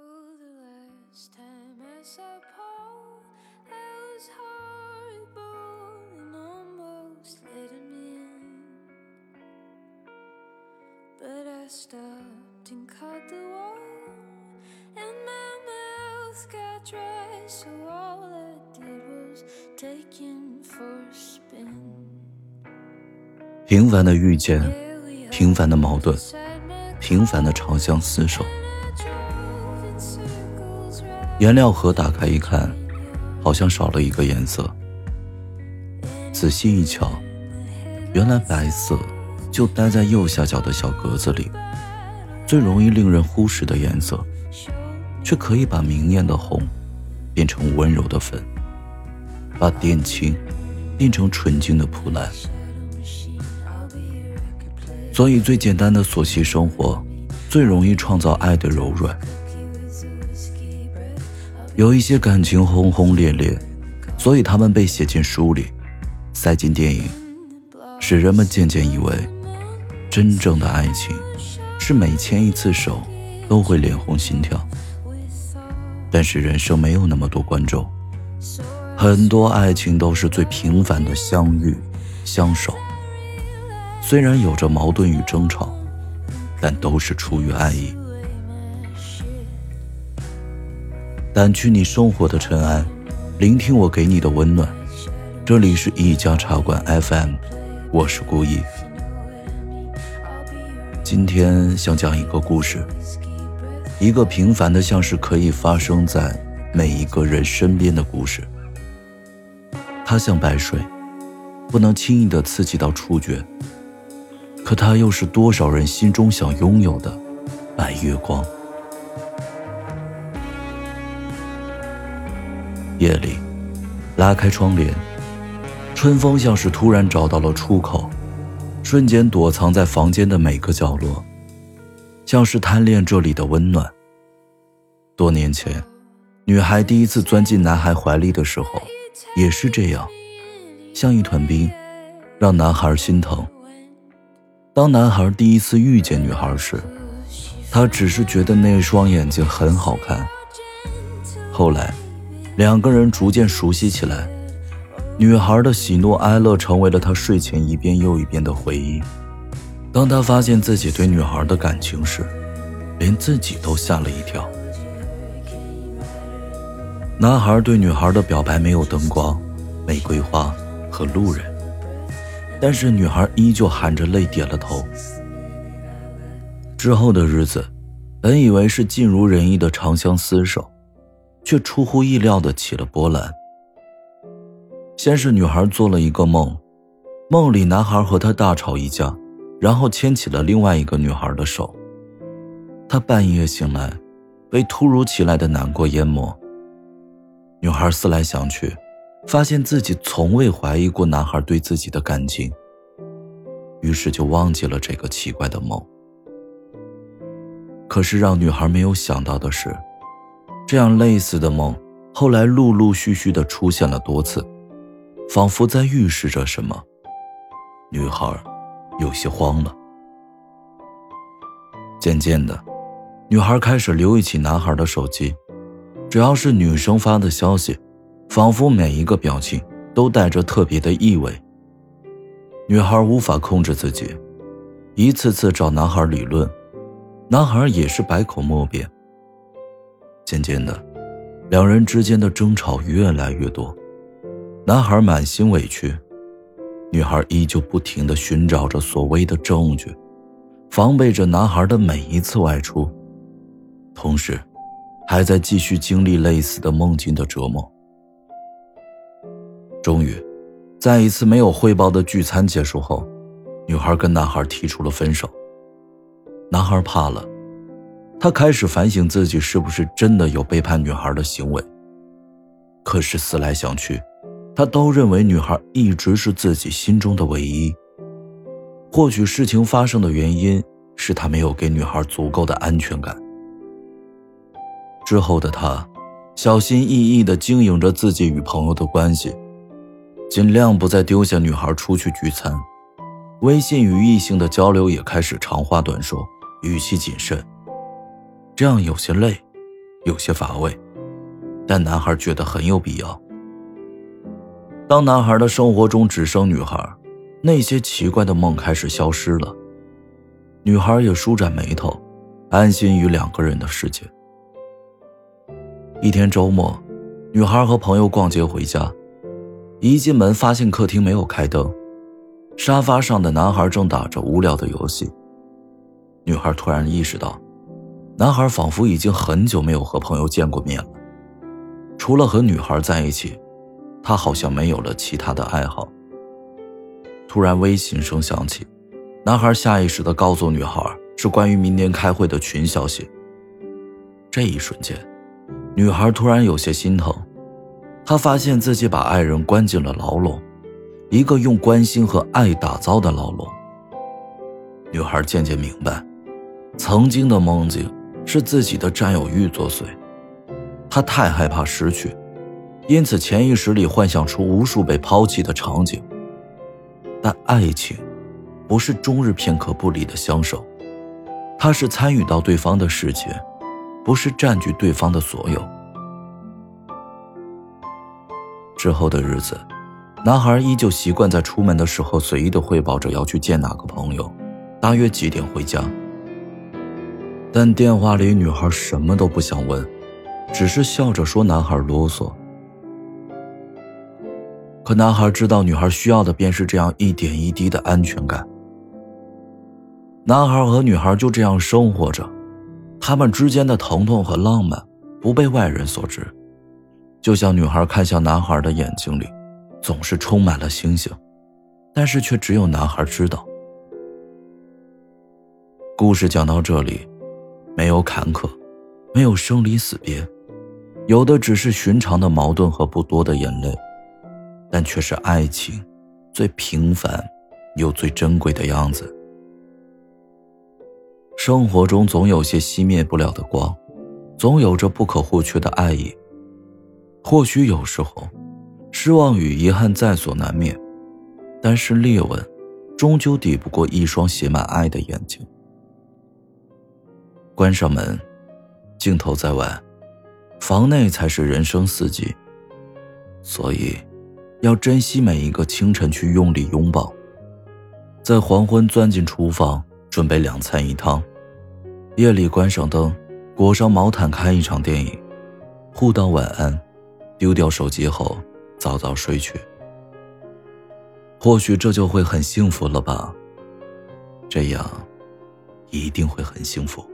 Oh, the last time I saw Paul, I was horrible and almost let him in. But I stopped and caught the wall, and my mouth got dry, so all I did was take him for a spin. 平凡的遇见平凡的矛盾，平凡的长相厮守。颜料盒打开一看，好像少了一个颜色。仔细一瞧，原来白色就待在右下角的小格子里，最容易令人忽视的颜色，却可以把明艳的红变成温柔的粉，把靛青变成纯净的普蓝。所以，最简单的琐细生活，最容易创造爱的柔软。有一些感情轰轰烈烈，所以他们被写进书里，塞进电影，使人们渐渐以为，真正的爱情是每牵一次手都会脸红心跳。但是人生没有那么多观众，很多爱情都是最平凡的相遇、相守。虽然有着矛盾与争吵，但都是出于爱意。掸去你生活的尘埃，聆听我给你的温暖。这里是一家茶馆 FM，我是顾意。今天想讲一个故事，一个平凡的像是可以发生在每一个人身边的故事。它像白水，不能轻易的刺激到触觉，可它又是多少人心中想拥有的白月光。夜里，拉开窗帘，春风像是突然找到了出口，瞬间躲藏在房间的每个角落，像是贪恋这里的温暖。多年前，女孩第一次钻进男孩怀里的时候，也是这样，像一团冰，让男孩心疼。当男孩第一次遇见女孩时，他只是觉得那双眼睛很好看。后来，两个人逐渐熟悉起来，女孩的喜怒哀乐成为了他睡前一遍又一遍的回忆。当他发现自己对女孩的感情时，连自己都吓了一跳。男孩对女孩的表白没有灯光、玫瑰花和路人，但是女孩依旧含着泪点了头。之后的日子，本以为是尽如人意的长相厮守。却出乎意料的起了波澜。先是女孩做了一个梦，梦里男孩和她大吵一架，然后牵起了另外一个女孩的手。她半夜醒来，被突如其来的难过淹没。女孩思来想去，发现自己从未怀疑过男孩对自己的感情，于是就忘记了这个奇怪的梦。可是让女孩没有想到的是。这样类似的梦，后来陆陆续续的出现了多次，仿佛在预示着什么。女孩有些慌了。渐渐的，女孩开始留意起男孩的手机，只要是女生发的消息，仿佛每一个表情都带着特别的意味。女孩无法控制自己，一次次找男孩理论，男孩也是百口莫辩。渐渐的，两人之间的争吵越来越多，男孩满心委屈，女孩依旧不停地寻找着所谓的证据，防备着男孩的每一次外出，同时，还在继续经历类似的梦境的折磨。终于，在一次没有汇报的聚餐结束后，女孩跟男孩提出了分手。男孩怕了。他开始反省自己是不是真的有背叛女孩的行为。可是思来想去，他都认为女孩一直是自己心中的唯一。或许事情发生的原因是他没有给女孩足够的安全感。之后的他，小心翼翼地经营着自己与朋友的关系，尽量不再丢下女孩出去聚餐。微信与异性的交流也开始长话短说，语气谨慎。这样有些累，有些乏味，但男孩觉得很有必要。当男孩的生活中只剩女孩，那些奇怪的梦开始消失了，女孩也舒展眉头，安心于两个人的世界。一天周末，女孩和朋友逛街回家，一进门发现客厅没有开灯，沙发上的男孩正打着无聊的游戏。女孩突然意识到，男孩仿佛已经很久没有和朋友见过面了。除了和女孩在一起，他好像没有了其他的爱好。突然，微信声响起，男孩下意识地告诉女孩是关于明天开会的群消息。这一瞬间。女孩突然有些心疼，她发现自己把爱人关进了牢笼，一个用关心和爱打造的牢笼。女孩渐渐明白，曾经的梦境是自己的占有欲作祟，他太害怕失去，因此潜意识里幻想出无数被抛弃的场景。但爱情，不是终日片刻不离的相守，它是参与到对方的世界。不是占据对方的所有。之后的日子，男孩依旧习惯在出门的时候随意的汇报着要去见哪个朋友，大约几点回家。但电话里女孩什么都不想问，只是笑着说男孩啰嗦。可男孩知道，女孩需要的便是这样一点一滴的安全感。男孩和女孩就这样生活着。他们之间的疼痛和浪漫不被外人所知，就像女孩看向男孩的眼睛里，总是充满了星星，但是却只有男孩知道。故事讲到这里，没有坎坷，没有生离死别，有的只是寻常的矛盾和不多的眼泪，但却是爱情最平凡又最珍贵的样子。生活中总有些熄灭不了的光，总有着不可或缺的爱意。或许有时候，失望与遗憾在所难免，但是裂纹，终究抵不过一双写满爱的眼睛。关上门，镜头在外，房内才是人生四季。所以，要珍惜每一个清晨去用力拥抱，在黄昏钻进厨房。准备两菜一汤，夜里关上灯，裹上毛毯看一场电影，互道晚安，丢掉手机后早早睡去。或许这就会很幸福了吧？这样，一定会很幸福。